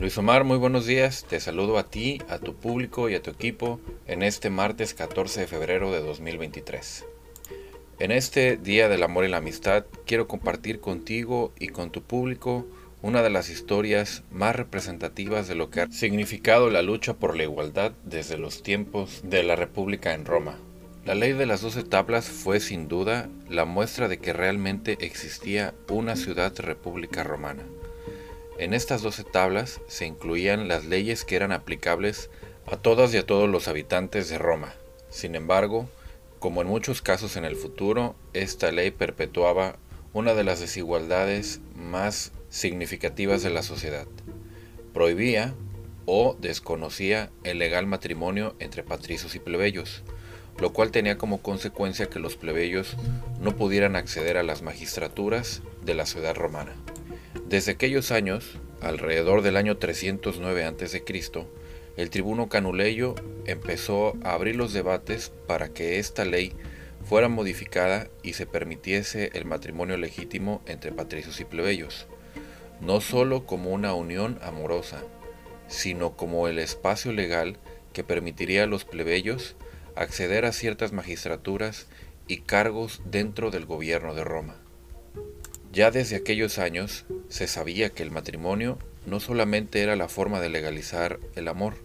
Luis Omar, muy buenos días. Te saludo a ti, a tu público y a tu equipo en este martes 14 de febrero de 2023. En este Día del Amor y la Amistad quiero compartir contigo y con tu público una de las historias más representativas de lo que ha significado la lucha por la igualdad desde los tiempos de la República en Roma. La ley de las doce tablas fue sin duda la muestra de que realmente existía una ciudad república romana. En estas doce tablas se incluían las leyes que eran aplicables a todas y a todos los habitantes de Roma. Sin embargo, como en muchos casos en el futuro, esta ley perpetuaba una de las desigualdades más significativas de la sociedad. Prohibía o desconocía el legal matrimonio entre patricios y plebeyos, lo cual tenía como consecuencia que los plebeyos no pudieran acceder a las magistraturas de la ciudad romana. Desde aquellos años, alrededor del año 309 a.C., el tribuno Canuleyo empezó a abrir los debates para que esta ley fuera modificada y se permitiese el matrimonio legítimo entre patricios y plebeyos, no sólo como una unión amorosa, sino como el espacio legal que permitiría a los plebeyos acceder a ciertas magistraturas y cargos dentro del gobierno de Roma. Ya desde aquellos años se sabía que el matrimonio no solamente era la forma de legalizar el amor,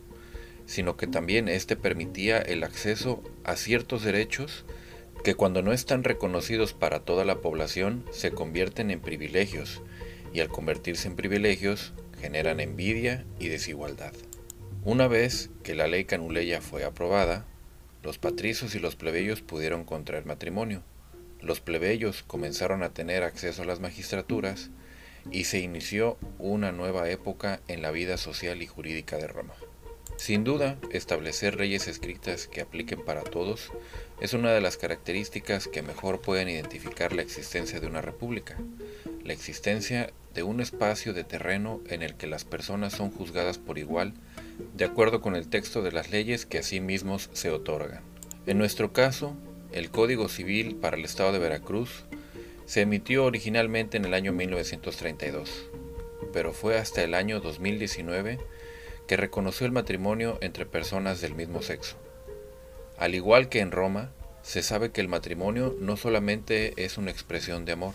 sino que también éste permitía el acceso a ciertos derechos que cuando no están reconocidos para toda la población se convierten en privilegios y al convertirse en privilegios generan envidia y desigualdad. Una vez que la ley canuleya fue aprobada, los patricios y los plebeyos pudieron contraer matrimonio, los plebeyos comenzaron a tener acceso a las magistraturas y se inició una nueva época en la vida social y jurídica de Roma. Sin duda, establecer leyes escritas que apliquen para todos es una de las características que mejor pueden identificar la existencia de una república, la existencia de un espacio de terreno en el que las personas son juzgadas por igual de acuerdo con el texto de las leyes que a sí mismos se otorgan. En nuestro caso, el Código Civil para el Estado de Veracruz se emitió originalmente en el año 1932, pero fue hasta el año 2019 que reconoció el matrimonio entre personas del mismo sexo. Al igual que en Roma, se sabe que el matrimonio no solamente es una expresión de amor,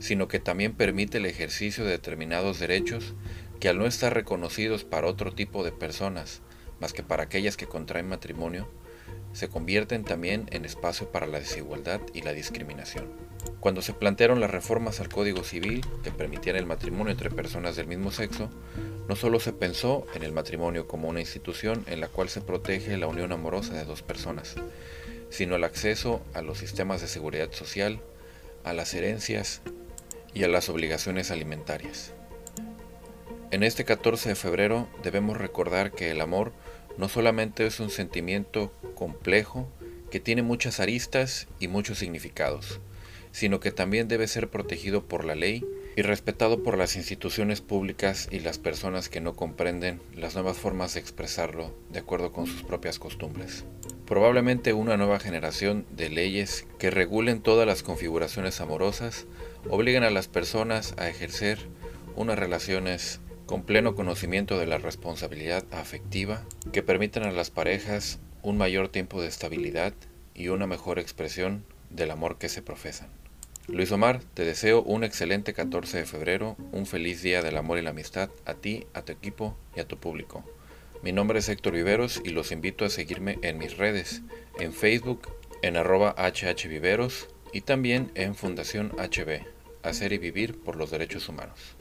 sino que también permite el ejercicio de determinados derechos que al no estar reconocidos para otro tipo de personas, más que para aquellas que contraen matrimonio, se convierten también en espacio para la desigualdad y la discriminación. Cuando se plantearon las reformas al Código Civil que permitían el matrimonio entre personas del mismo sexo, no solo se pensó en el matrimonio como una institución en la cual se protege la unión amorosa de dos personas, sino el acceso a los sistemas de seguridad social, a las herencias y a las obligaciones alimentarias. En este 14 de febrero debemos recordar que el amor no solamente es un sentimiento complejo que tiene muchas aristas y muchos significados, sino que también debe ser protegido por la ley y respetado por las instituciones públicas y las personas que no comprenden las nuevas formas de expresarlo de acuerdo con sus propias costumbres. Probablemente una nueva generación de leyes que regulen todas las configuraciones amorosas obliguen a las personas a ejercer unas relaciones con pleno conocimiento de la responsabilidad afectiva que permitan a las parejas un mayor tiempo de estabilidad y una mejor expresión del amor que se profesan. Luis Omar, te deseo un excelente 14 de febrero, un feliz día del amor y la amistad a ti, a tu equipo y a tu público. Mi nombre es Héctor Viveros y los invito a seguirme en mis redes, en Facebook, en arroba hhviveros y también en Fundación HB, Hacer y Vivir por los Derechos Humanos.